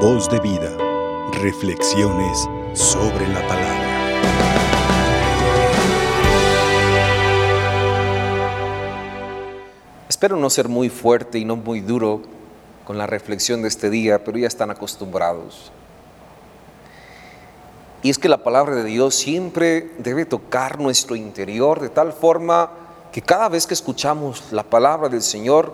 Voz de vida. Reflexiones sobre la palabra. Espero no ser muy fuerte y no muy duro con la reflexión de este día, pero ya están acostumbrados. Y es que la palabra de Dios siempre debe tocar nuestro interior de tal forma que cada vez que escuchamos la palabra del Señor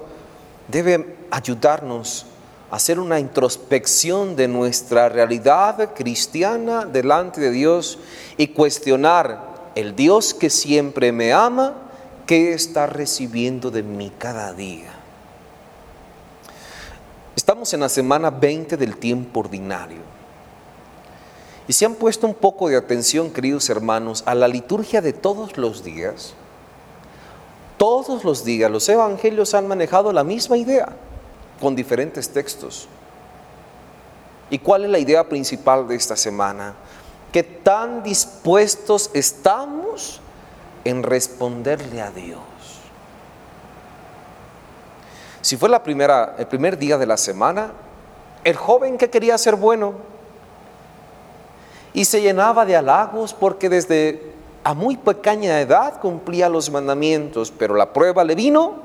debe ayudarnos hacer una introspección de nuestra realidad cristiana delante de Dios y cuestionar el Dios que siempre me ama, ¿qué está recibiendo de mí cada día? Estamos en la semana 20 del tiempo ordinario. Y si han puesto un poco de atención, queridos hermanos, a la liturgia de todos los días, todos los días los evangelios han manejado la misma idea con diferentes textos. ¿Y cuál es la idea principal de esta semana? Que tan dispuestos estamos en responderle a Dios. Si fue la primera, el primer día de la semana, el joven que quería ser bueno y se llenaba de halagos porque desde a muy pequeña edad cumplía los mandamientos, pero la prueba le vino,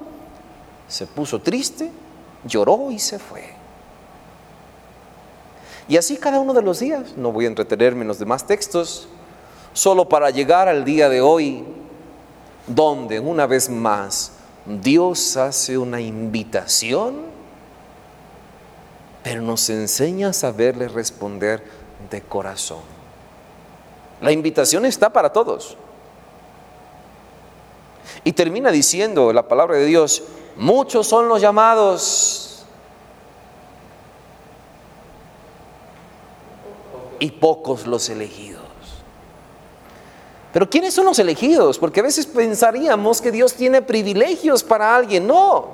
se puso triste, lloró y se fue. Y así cada uno de los días, no voy a entretenerme en los demás textos, solo para llegar al día de hoy, donde una vez más Dios hace una invitación, pero nos enseña a saberle responder de corazón. La invitación está para todos. Y termina diciendo la palabra de Dios, muchos son los llamados y pocos los elegidos. Pero ¿quiénes son los elegidos? Porque a veces pensaríamos que Dios tiene privilegios para alguien. No,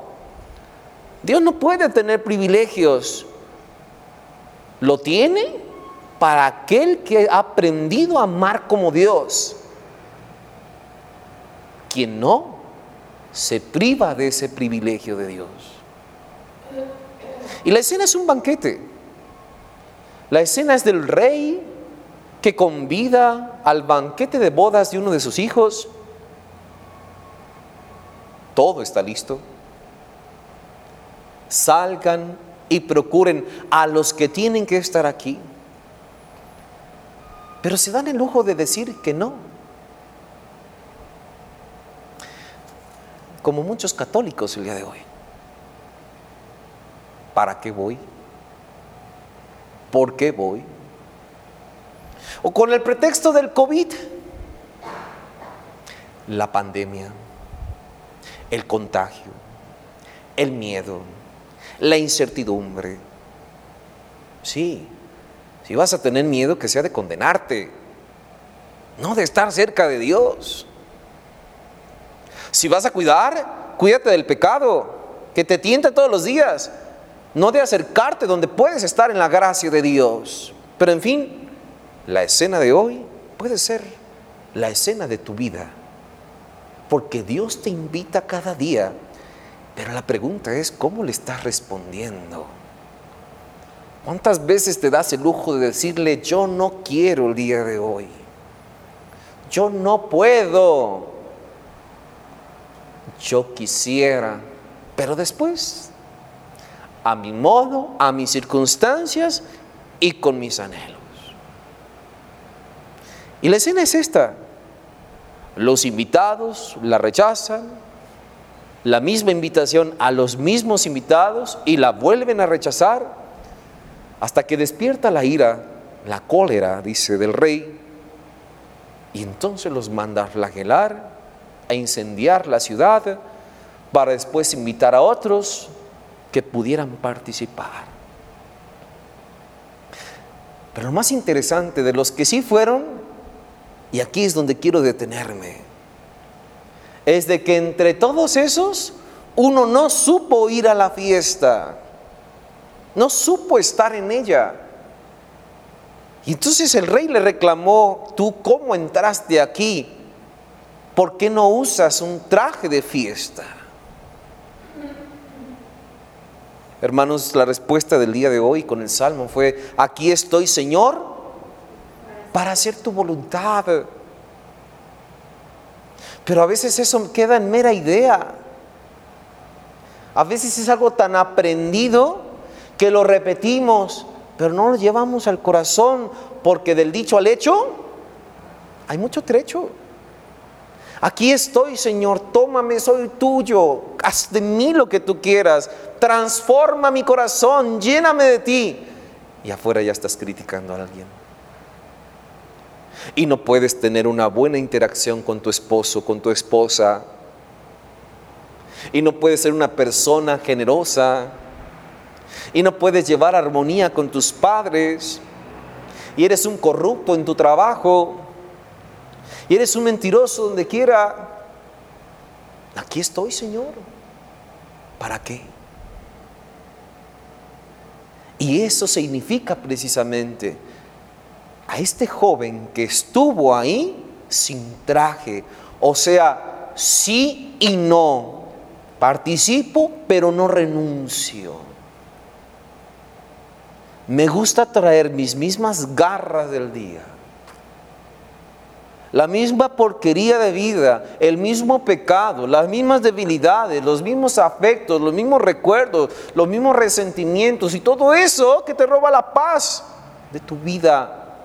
Dios no puede tener privilegios. ¿Lo tiene? para aquel que ha aprendido a amar como Dios. Quien no, se priva de ese privilegio de Dios. Y la escena es un banquete. La escena es del rey que convida al banquete de bodas de uno de sus hijos. Todo está listo. Salgan y procuren a los que tienen que estar aquí pero se dan el lujo de decir que no. Como muchos católicos el día de hoy. ¿Para qué voy? ¿Por qué voy? O con el pretexto del COVID, la pandemia, el contagio, el miedo, la incertidumbre. Sí, si vas a tener miedo, que sea de condenarte, no de estar cerca de Dios. Si vas a cuidar, cuídate del pecado, que te tienta todos los días, no de acercarte donde puedes estar en la gracia de Dios. Pero en fin, la escena de hoy puede ser la escena de tu vida, porque Dios te invita cada día, pero la pregunta es, ¿cómo le estás respondiendo? ¿Cuántas veces te das el lujo de decirle, yo no quiero el día de hoy? Yo no puedo. Yo quisiera. Pero después, a mi modo, a mis circunstancias y con mis anhelos. Y la escena es esta. Los invitados la rechazan, la misma invitación a los mismos invitados y la vuelven a rechazar hasta que despierta la ira, la cólera, dice, del rey, y entonces los manda a flagelar, a incendiar la ciudad, para después invitar a otros que pudieran participar. Pero lo más interesante de los que sí fueron, y aquí es donde quiero detenerme, es de que entre todos esos, uno no supo ir a la fiesta. No supo estar en ella. Y entonces el rey le reclamó, tú cómo entraste aquí? ¿Por qué no usas un traje de fiesta? Hermanos, la respuesta del día de hoy con el Salmo fue, aquí estoy Señor para hacer tu voluntad. Pero a veces eso queda en mera idea. A veces es algo tan aprendido que lo repetimos, pero no lo llevamos al corazón, porque del dicho al hecho hay mucho trecho. Aquí estoy, Señor, tómame, soy tuyo, haz de mí lo que tú quieras, transforma mi corazón, lléname de ti. Y afuera ya estás criticando a alguien. Y no puedes tener una buena interacción con tu esposo, con tu esposa. Y no puedes ser una persona generosa. Y no puedes llevar armonía con tus padres. Y eres un corrupto en tu trabajo y eres un mentiroso donde quiera, aquí estoy, Señor. ¿Para qué? Y eso significa precisamente a este joven que estuvo ahí sin traje, o sea, sí y no. Participo, pero no renuncio. Me gusta traer mis mismas garras del día la misma porquería de vida, el mismo pecado, las mismas debilidades, los mismos afectos, los mismos recuerdos, los mismos resentimientos y todo eso que te roba la paz de tu vida.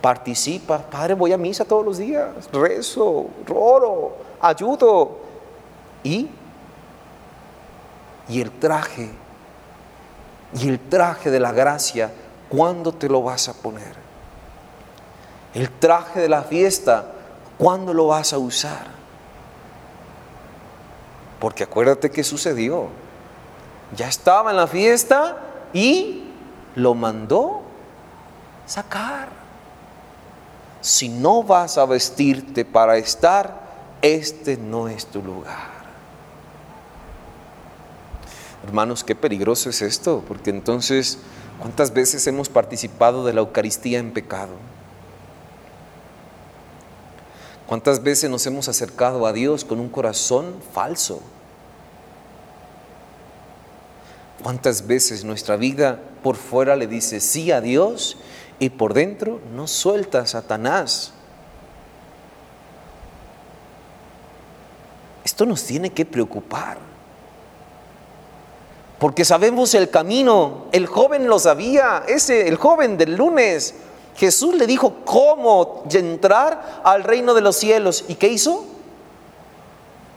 Participa, Padre, voy a misa todos los días, rezo, oro, ayudo. Y, y el traje, y el traje de la gracia, ¿cuándo te lo vas a poner? El traje de la fiesta, ¿cuándo lo vas a usar? Porque acuérdate que sucedió. Ya estaba en la fiesta y lo mandó sacar. Si no vas a vestirte para estar, este no es tu lugar. Hermanos, qué peligroso es esto, porque entonces, ¿cuántas veces hemos participado de la Eucaristía en pecado? ¿Cuántas veces nos hemos acercado a Dios con un corazón falso? ¿Cuántas veces nuestra vida por fuera le dice sí a Dios y por dentro no suelta a Satanás? Esto nos tiene que preocupar. Porque sabemos el camino, el joven lo sabía, ese el joven del lunes Jesús le dijo cómo entrar al reino de los cielos. ¿Y qué hizo?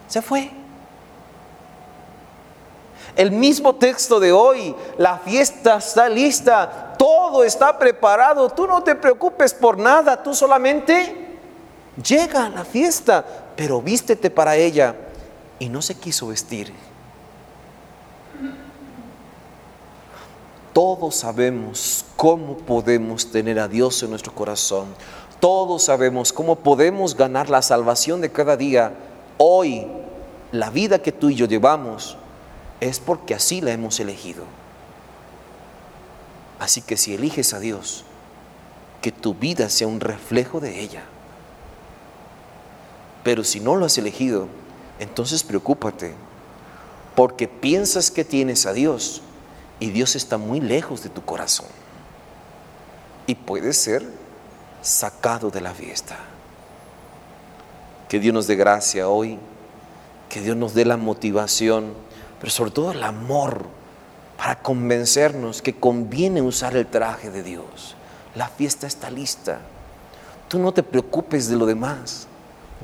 Se fue. El mismo texto de hoy, la fiesta está lista, todo está preparado, tú no te preocupes por nada, tú solamente llega a la fiesta, pero vístete para ella. Y no se quiso vestir. Todos sabemos cómo podemos tener a Dios en nuestro corazón. Todos sabemos cómo podemos ganar la salvación de cada día. Hoy, la vida que tú y yo llevamos es porque así la hemos elegido. Así que si eliges a Dios, que tu vida sea un reflejo de ella. Pero si no lo has elegido, entonces preocúpate, porque piensas que tienes a Dios y Dios está muy lejos de tu corazón. Y puede ser sacado de la fiesta. Que Dios nos dé gracia hoy, que Dios nos dé la motivación, pero sobre todo el amor para convencernos que conviene usar el traje de Dios. La fiesta está lista. Tú no te preocupes de lo demás.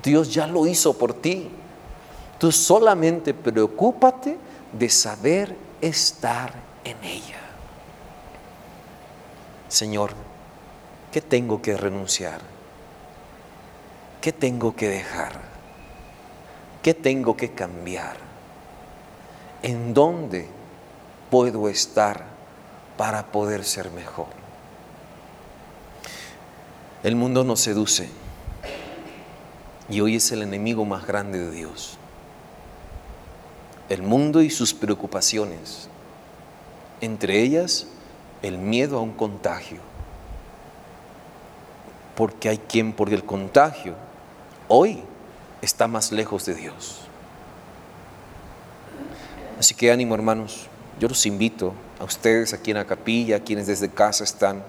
Dios ya lo hizo por ti. Tú solamente preocúpate de saber estar en ella. Señor, ¿qué tengo que renunciar? ¿Qué tengo que dejar? ¿Qué tengo que cambiar? ¿En dónde puedo estar para poder ser mejor? El mundo nos seduce y hoy es el enemigo más grande de Dios. El mundo y sus preocupaciones entre ellas el miedo a un contagio. Porque hay quien por el contagio hoy está más lejos de Dios. Así que ánimo hermanos, yo los invito a ustedes aquí en la capilla, a quienes desde casa están,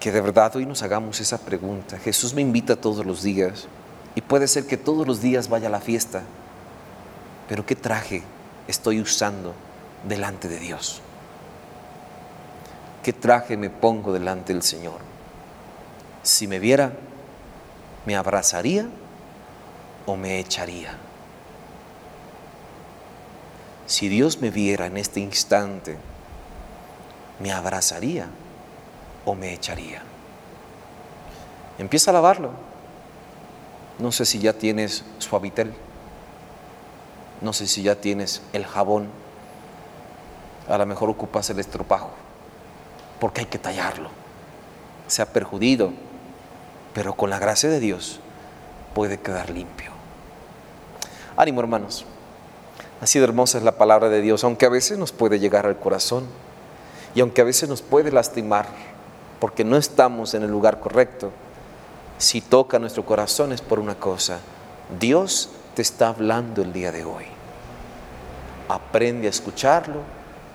que de verdad hoy nos hagamos esa pregunta. Jesús me invita todos los días y puede ser que todos los días vaya a la fiesta, pero ¿qué traje estoy usando delante de Dios? ¿Qué traje me pongo delante del Señor? Si me viera, ¿me abrazaría o me echaría? Si Dios me viera en este instante, ¿me abrazaría o me echaría? Empieza a lavarlo. No sé si ya tienes suavitel. No sé si ya tienes el jabón. A lo mejor ocupas el estropajo. Porque hay que tallarlo. Se ha perjudido. Pero con la gracia de Dios puede quedar limpio. Ánimo hermanos. Así de hermosa es la palabra de Dios, aunque a veces nos puede llegar al corazón y aunque a veces nos puede lastimar porque no estamos en el lugar correcto, si toca nuestro corazón es por una cosa, Dios te está hablando el día de hoy. Aprende a escucharlo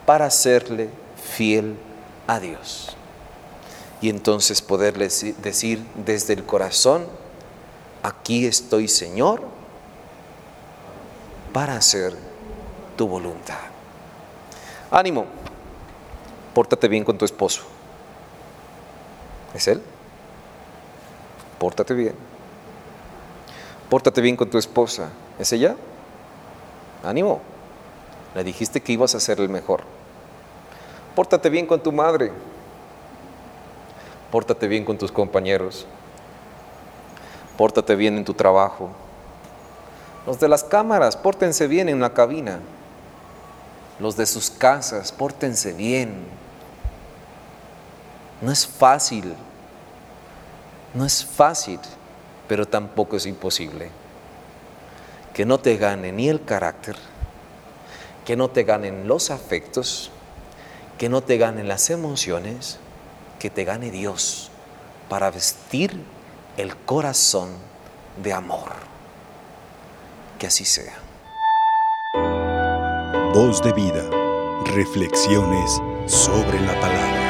para serle fiel a Dios. Y entonces poderle decir desde el corazón, aquí estoy Señor para hacer tu voluntad. Ánimo, pórtate bien con tu esposo. ¿Es él? Pórtate bien. Pórtate bien con tu esposa. ¿Es ella? Ánimo. Le dijiste que ibas a ser el mejor. Pórtate bien con tu madre. Pórtate bien con tus compañeros. Pórtate bien en tu trabajo. Los de las cámaras, pórtense bien en la cabina los de sus casas, pórtense bien. No es fácil, no es fácil, pero tampoco es imposible. Que no te gane ni el carácter, que no te ganen los afectos, que no te ganen las emociones, que te gane Dios para vestir el corazón de amor. Que así sea. Voz de vida. Reflexiones sobre la palabra.